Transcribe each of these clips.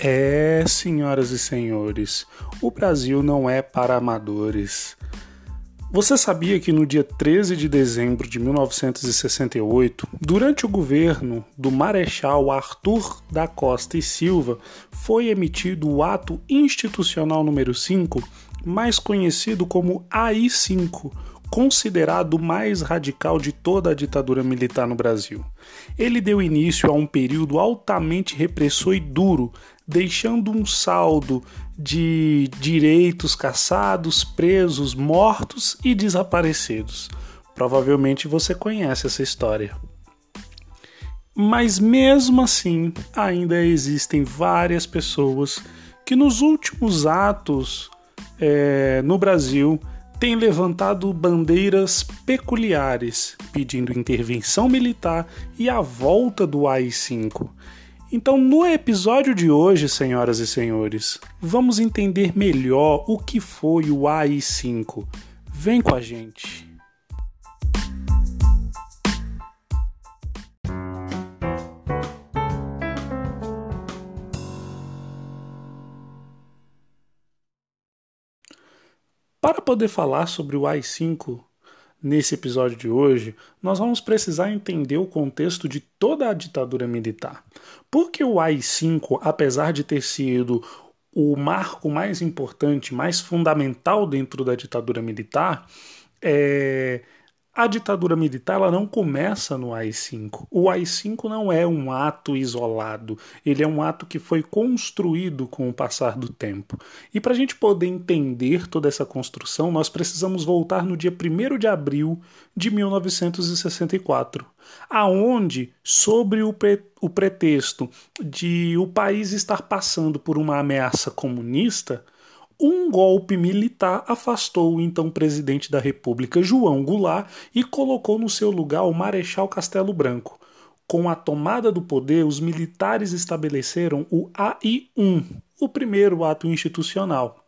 É, senhoras e senhores, o Brasil não é para amadores. Você sabia que no dia 13 de dezembro de 1968, durante o governo do Marechal Arthur da Costa e Silva, foi emitido o Ato Institucional número 5, mais conhecido como AI-5, considerado o mais radical de toda a ditadura militar no Brasil. Ele deu início a um período altamente repressor e duro, deixando um saldo de direitos caçados, presos, mortos e desaparecidos. Provavelmente você conhece essa história. Mas mesmo assim, ainda existem várias pessoas que nos últimos atos é, no Brasil têm levantado bandeiras peculiares, pedindo intervenção militar e a volta do AI-5. Então, no episódio de hoje, senhoras e senhores, vamos entender melhor o que foi o AI-5. Vem com a gente. Para poder falar sobre o AI-5, nesse episódio de hoje, nós vamos precisar entender o contexto de toda a ditadura militar. Porque o AI-5, apesar de ter sido o marco mais importante, mais fundamental dentro da ditadura militar, é, a ditadura militar ela não começa no AI-5. O AI-5 não é um ato isolado, ele é um ato que foi construído com o passar do tempo. E para a gente poder entender toda essa construção, nós precisamos voltar no dia 1 de abril de 1964, aonde, sobre o, pre o pretexto de o país estar passando por uma ameaça comunista, um golpe militar afastou o então presidente da República, João Goulart, e colocou no seu lugar o Marechal Castelo Branco. Com a tomada do poder, os militares estabeleceram o AI-1, o primeiro ato institucional,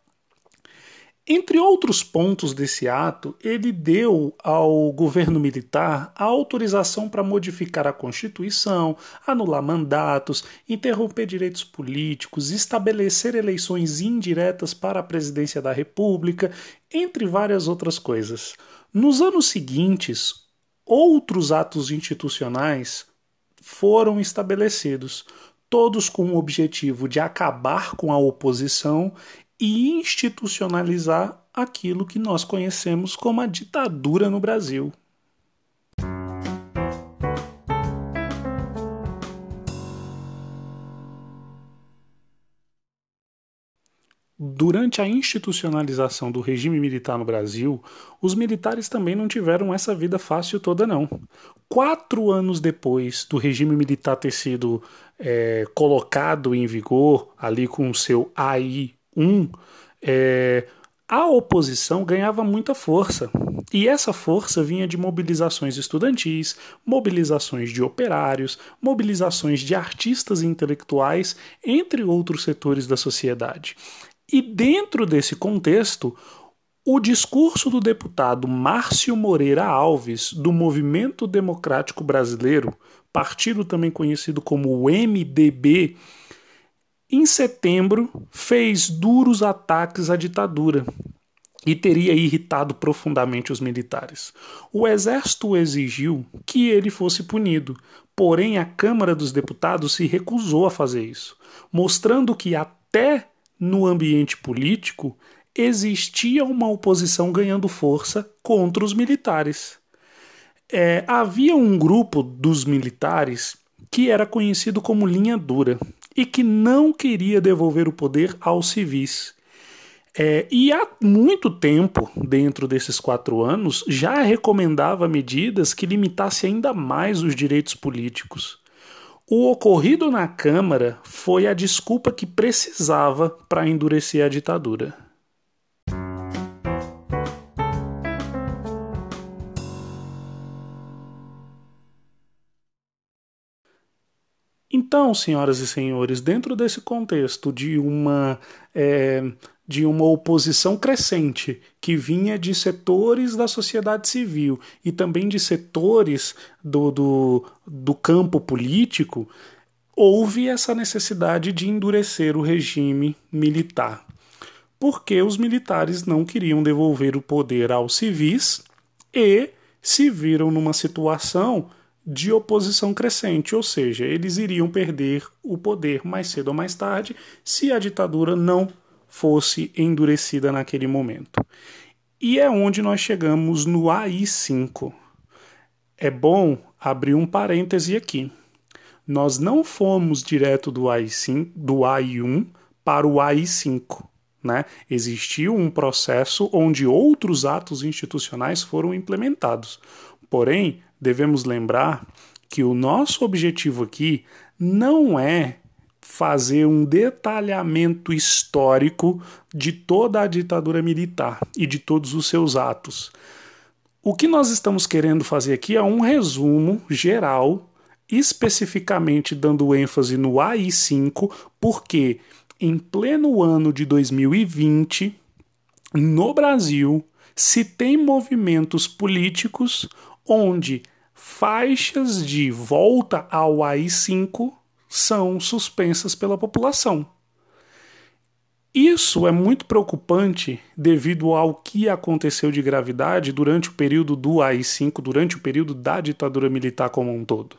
entre outros pontos desse ato, ele deu ao governo militar a autorização para modificar a Constituição, anular mandatos, interromper direitos políticos, estabelecer eleições indiretas para a presidência da República, entre várias outras coisas. Nos anos seguintes, outros atos institucionais foram estabelecidos, todos com o objetivo de acabar com a oposição e institucionalizar aquilo que nós conhecemos como a ditadura no Brasil. Durante a institucionalização do regime militar no Brasil, os militares também não tiveram essa vida fácil toda, não. Quatro anos depois do regime militar ter sido é, colocado em vigor, ali com o seu AI um, é, a oposição ganhava muita força. E essa força vinha de mobilizações estudantis, mobilizações de operários, mobilizações de artistas intelectuais, entre outros setores da sociedade. E dentro desse contexto, o discurso do deputado Márcio Moreira Alves, do Movimento Democrático Brasileiro, partido também conhecido como MDB, em setembro, fez duros ataques à ditadura e teria irritado profundamente os militares. O exército exigiu que ele fosse punido, porém a Câmara dos Deputados se recusou a fazer isso, mostrando que até no ambiente político existia uma oposição ganhando força contra os militares. É, havia um grupo dos militares que era conhecido como linha dura e que não queria devolver o poder aos civis. É, e há muito tempo, dentro desses quatro anos, já recomendava medidas que limitassem ainda mais os direitos políticos. O ocorrido na Câmara foi a desculpa que precisava para endurecer a ditadura. Então, senhoras e senhores, dentro desse contexto de uma, é, de uma oposição crescente que vinha de setores da sociedade civil e também de setores do, do, do campo político, houve essa necessidade de endurecer o regime militar, porque os militares não queriam devolver o poder aos civis e se viram numa situação de oposição crescente, ou seja, eles iriam perder o poder mais cedo ou mais tarde se a ditadura não fosse endurecida naquele momento. E é onde nós chegamos no AI-5. É bom abrir um parêntese aqui. Nós não fomos direto do AI-5, do AI-1 para o AI-5. Né? Existiu um processo onde outros atos institucionais foram implementados. Porém, devemos lembrar que o nosso objetivo aqui não é fazer um detalhamento histórico de toda a ditadura militar e de todos os seus atos. O que nós estamos querendo fazer aqui é um resumo geral, especificamente dando ênfase no AI-5, porque em pleno ano de 2020, no Brasil, se tem movimentos políticos onde faixas de volta ao AI-5 são suspensas pela população. Isso é muito preocupante devido ao que aconteceu de gravidade durante o período do AI-5, durante o período da ditadura militar como um todo.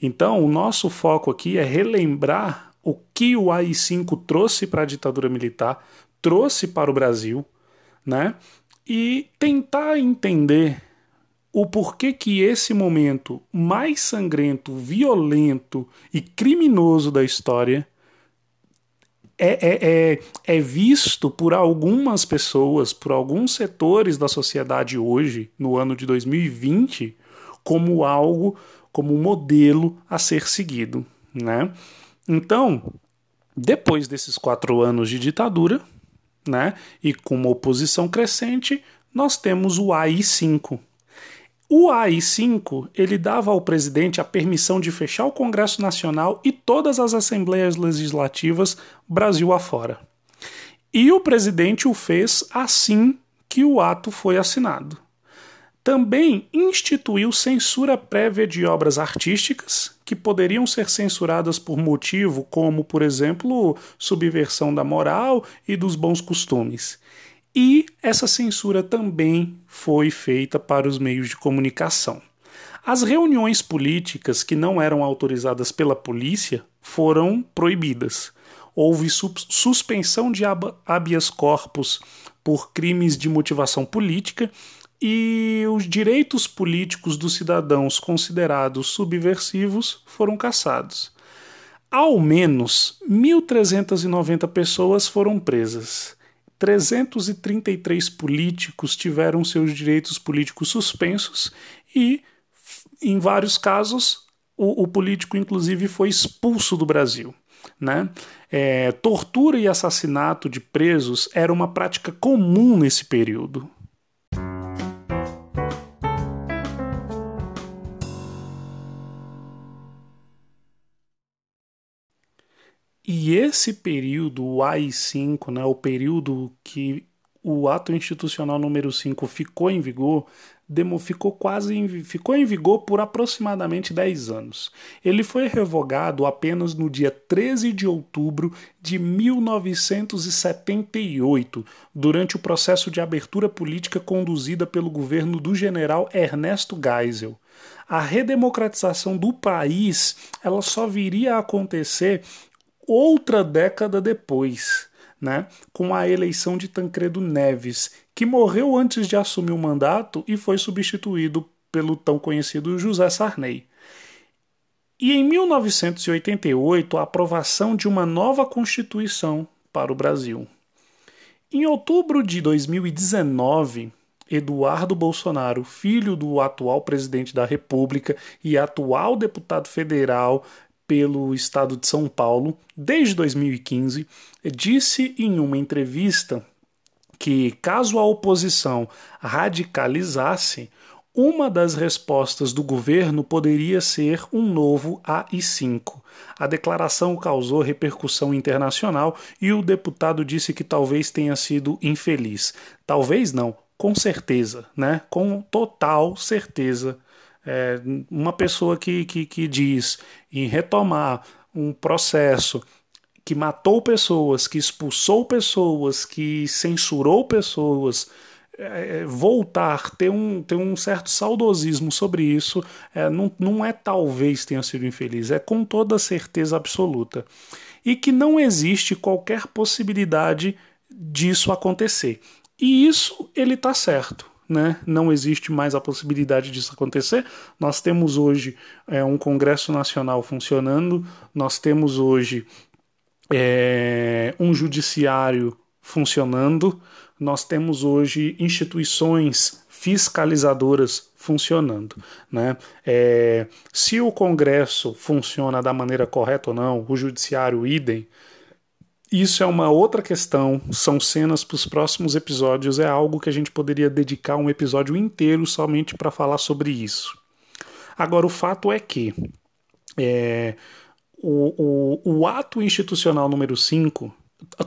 Então, o nosso foco aqui é relembrar o que o AI-5 trouxe para a ditadura militar, trouxe para o Brasil, né? E tentar entender o porquê que esse momento mais sangrento, violento e criminoso da história é, é, é, é, visto por algumas pessoas, por alguns setores da sociedade hoje, no ano de 2020, como algo, como um modelo a ser seguido. Né? Então, depois desses quatro anos de ditadura, né, e com uma oposição crescente, nós temos o AI-5, o AI-5 ele dava ao presidente a permissão de fechar o Congresso Nacional e todas as assembleias legislativas Brasil afora. E o presidente o fez assim que o ato foi assinado. Também instituiu censura prévia de obras artísticas que poderiam ser censuradas por motivo como, por exemplo, subversão da moral e dos bons costumes. E essa censura também foi feita para os meios de comunicação. As reuniões políticas que não eram autorizadas pela polícia foram proibidas. Houve suspensão de habeas corpus por crimes de motivação política e os direitos políticos dos cidadãos considerados subversivos foram cassados. Ao menos 1.390 pessoas foram presas 333 políticos tiveram seus direitos políticos suspensos e, em vários casos, o, o político, inclusive, foi expulso do Brasil. Né? É, tortura e assassinato de presos era uma prática comum nesse período. E esse período, o AI-5, né, o período que o ato institucional número 5 ficou em vigor, demo, ficou quase em, ficou em vigor por aproximadamente 10 anos. Ele foi revogado apenas no dia 13 de outubro de 1978, durante o processo de abertura política conduzida pelo governo do general Ernesto Geisel. A redemocratização do país ela só viria a acontecer outra década depois, né, com a eleição de Tancredo Neves, que morreu antes de assumir o mandato e foi substituído pelo tão conhecido José Sarney. E em 1988, a aprovação de uma nova Constituição para o Brasil. Em outubro de 2019, Eduardo Bolsonaro, filho do atual presidente da República e atual deputado federal pelo estado de São Paulo desde 2015, disse em uma entrevista que, caso a oposição radicalizasse, uma das respostas do governo poderia ser um novo AI-5. A declaração causou repercussão internacional e o deputado disse que talvez tenha sido infeliz. Talvez não, com certeza, né? Com total certeza é, uma pessoa que, que, que diz em retomar um processo que matou pessoas, que expulsou pessoas, que censurou pessoas, é, é, voltar, ter um, ter um certo saudosismo sobre isso, é, não, não é talvez tenha sido infeliz, é com toda certeza absoluta. E que não existe qualquer possibilidade disso acontecer. E isso ele está certo. Né? Não existe mais a possibilidade disso acontecer. Nós temos hoje é, um Congresso Nacional funcionando, nós temos hoje é, um judiciário funcionando, nós temos hoje instituições fiscalizadoras funcionando. Né? É, se o Congresso funciona da maneira correta ou não, o Judiciário idem, isso é uma outra questão, são cenas para os próximos episódios, é algo que a gente poderia dedicar um episódio inteiro somente para falar sobre isso. Agora, o fato é que é, o, o, o ato institucional número 5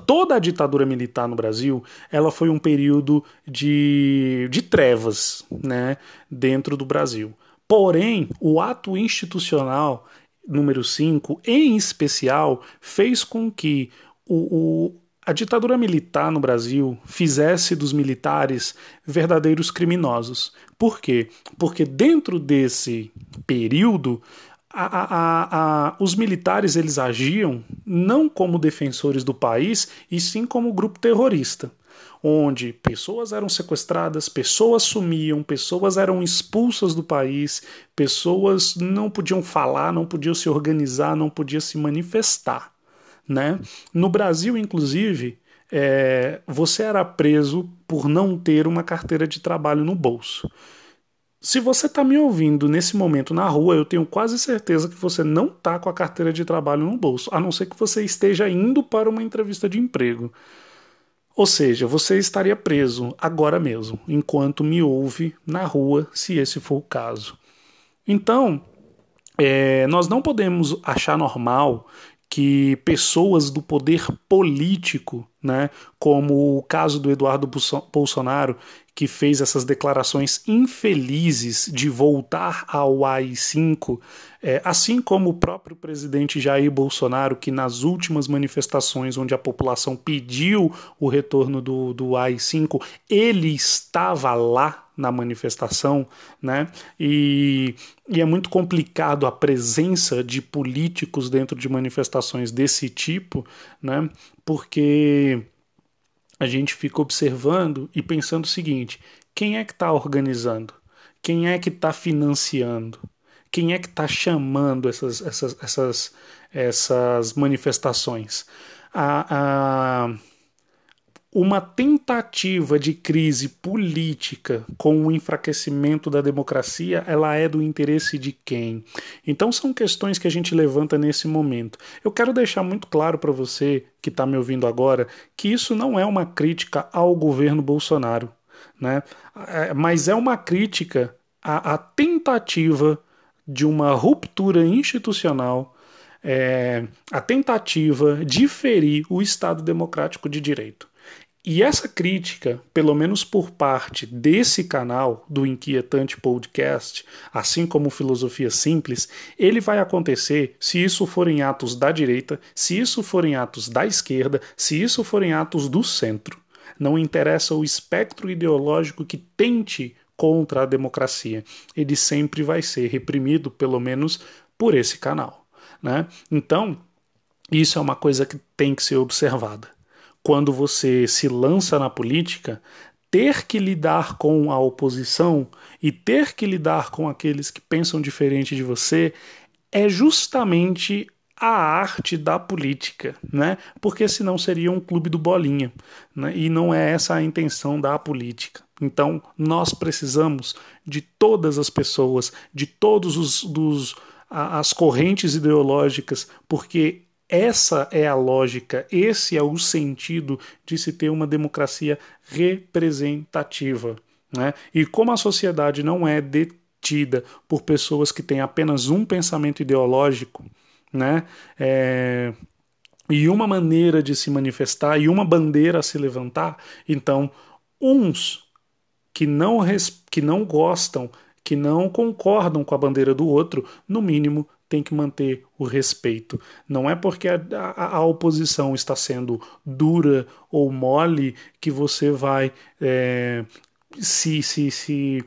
toda a ditadura militar no Brasil ela foi um período de, de trevas né, dentro do Brasil. Porém, o ato institucional número 5, em especial, fez com que o, o, a ditadura militar no Brasil fizesse dos militares verdadeiros criminosos. Por quê? Porque dentro desse período a, a, a, os militares eles agiam não como defensores do país, e sim como grupo terrorista, onde pessoas eram sequestradas, pessoas sumiam, pessoas eram expulsas do país, pessoas não podiam falar, não podiam se organizar, não podiam se manifestar. Né? No Brasil, inclusive, é, você era preso por não ter uma carteira de trabalho no bolso. Se você está me ouvindo nesse momento na rua, eu tenho quase certeza que você não está com a carteira de trabalho no bolso, a não ser que você esteja indo para uma entrevista de emprego. Ou seja, você estaria preso agora mesmo, enquanto me ouve na rua, se esse for o caso. Então, é, nós não podemos achar normal que pessoas do poder político, né, como o caso do Eduardo Bolsonaro, que fez essas declarações infelizes de voltar ao AI-5, é, assim como o próprio presidente Jair Bolsonaro, que nas últimas manifestações onde a população pediu o retorno do, do AI-5, ele estava lá na manifestação, né? E, e é muito complicado a presença de políticos dentro de manifestações desse tipo, né? Porque a gente fica observando e pensando o seguinte: quem é que está organizando? Quem é que está financiando? Quem é que está chamando essas, essas, essas, essas manifestações? A, a, uma tentativa de crise política com o enfraquecimento da democracia, ela é do interesse de quem? Então são questões que a gente levanta nesse momento. Eu quero deixar muito claro para você que está me ouvindo agora que isso não é uma crítica ao governo Bolsonaro, né? É, mas é uma crítica à, à tentativa de uma ruptura institucional é, a tentativa de ferir o Estado democrático de direito. E essa crítica, pelo menos por parte desse canal do Inquietante Podcast, assim como Filosofia Simples, ele vai acontecer se isso forem atos da direita, se isso forem atos da esquerda, se isso forem atos do centro. Não interessa o espectro ideológico que tente contra a democracia, ele sempre vai ser reprimido, pelo menos por esse canal. Né? Então, isso é uma coisa que tem que ser observada quando você se lança na política, ter que lidar com a oposição e ter que lidar com aqueles que pensam diferente de você é justamente a arte da política, né? Porque senão seria um clube do bolinha, né? E não é essa a intenção da política. Então, nós precisamos de todas as pessoas, de todos os dos, as correntes ideológicas, porque essa é a lógica, esse é o sentido de se ter uma democracia representativa. Né? E como a sociedade não é detida por pessoas que têm apenas um pensamento ideológico, né? É, e uma maneira de se manifestar e uma bandeira a se levantar, então uns que não, que não gostam, que não concordam com a bandeira do outro, no mínimo tem que manter o respeito. Não é porque a, a, a oposição está sendo dura ou mole que você vai é, se, se, se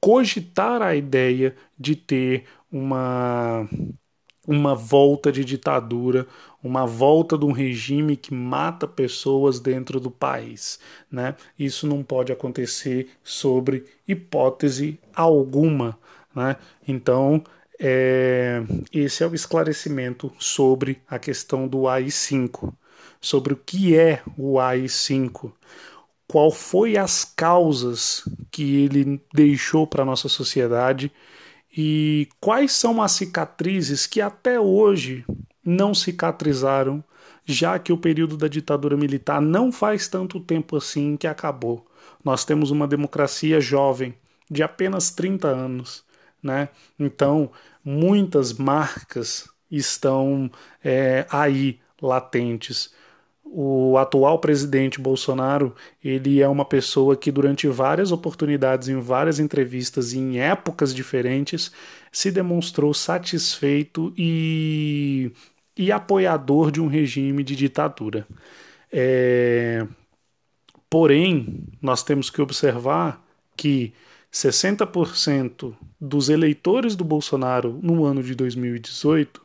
cogitar a ideia de ter uma uma volta de ditadura, uma volta de um regime que mata pessoas dentro do país. Né? Isso não pode acontecer sobre hipótese alguma. Né? Então, é, esse é o esclarecimento sobre a questão do AI-5, sobre o que é o AI-5, qual foi as causas que ele deixou para a nossa sociedade e quais são as cicatrizes que até hoje não cicatrizaram, já que o período da ditadura militar não faz tanto tempo assim que acabou. Nós temos uma democracia jovem, de apenas 30 anos. Né? Então, muitas marcas estão é, aí latentes. O atual presidente Bolsonaro, ele é uma pessoa que durante várias oportunidades, em várias entrevistas e em épocas diferentes, se demonstrou satisfeito e, e apoiador de um regime de ditadura. É... Porém, nós temos que observar que 60% dos eleitores do Bolsonaro no ano de 2018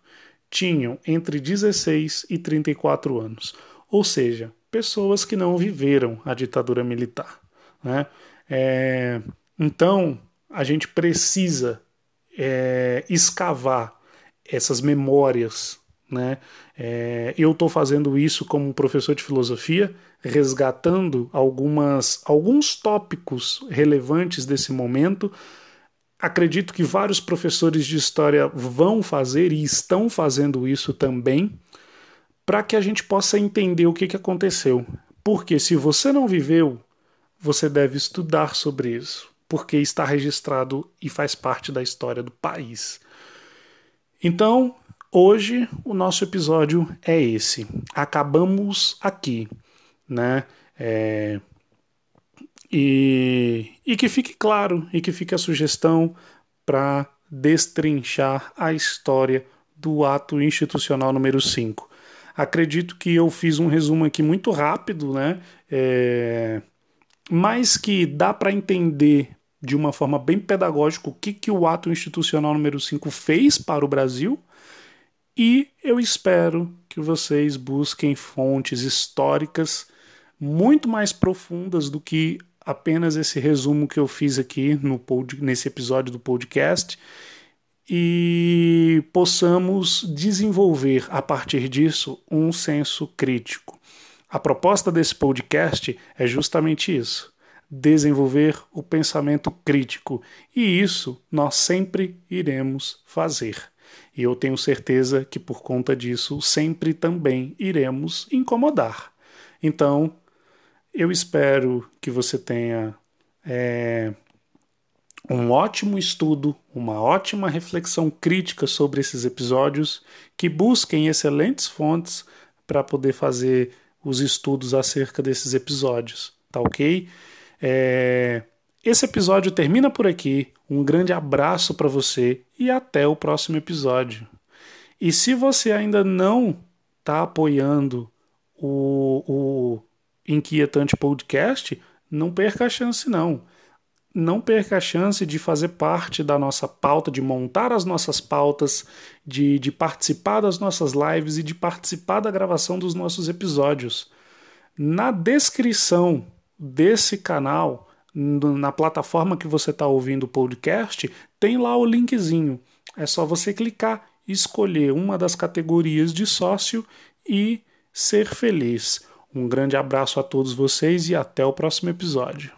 tinham entre 16 e 34 anos, ou seja, pessoas que não viveram a ditadura militar. Né? É, então, a gente precisa é, escavar essas memórias. Né? É, eu estou fazendo isso como professor de filosofia, resgatando algumas, alguns tópicos relevantes desse momento. Acredito que vários professores de história vão fazer e estão fazendo isso também, para que a gente possa entender o que, que aconteceu. Porque se você não viveu, você deve estudar sobre isso, porque está registrado e faz parte da história do país. Então, hoje o nosso episódio é esse. Acabamos aqui né? É, e, e que fique claro e que fique a sugestão para destrinchar a história do ato institucional número 5. Acredito que eu fiz um resumo aqui muito rápido, né? É, mas que dá para entender de uma forma bem pedagógica o que, que o ato institucional número 5 fez para o Brasil. E eu espero que vocês busquem fontes históricas muito mais profundas do que apenas esse resumo que eu fiz aqui no pod, nesse episódio do podcast e possamos desenvolver a partir disso um senso crítico. A proposta desse podcast é justamente isso: desenvolver o pensamento crítico, e isso nós sempre iremos fazer. E eu tenho certeza que por conta disso sempre também iremos incomodar. Então, eu espero que você tenha é, um ótimo estudo, uma ótima reflexão crítica sobre esses episódios, que busquem excelentes fontes para poder fazer os estudos acerca desses episódios, tá ok? É, esse episódio termina por aqui. Um grande abraço para você e até o próximo episódio. E se você ainda não está apoiando o, o Inquietante Podcast, não perca a chance não. Não perca a chance de fazer parte da nossa pauta, de montar as nossas pautas, de, de participar das nossas lives e de participar da gravação dos nossos episódios. Na descrição desse canal, na plataforma que você está ouvindo o podcast, tem lá o linkzinho. É só você clicar, escolher uma das categorias de sócio e ser feliz. Um grande abraço a todos vocês e até o próximo episódio.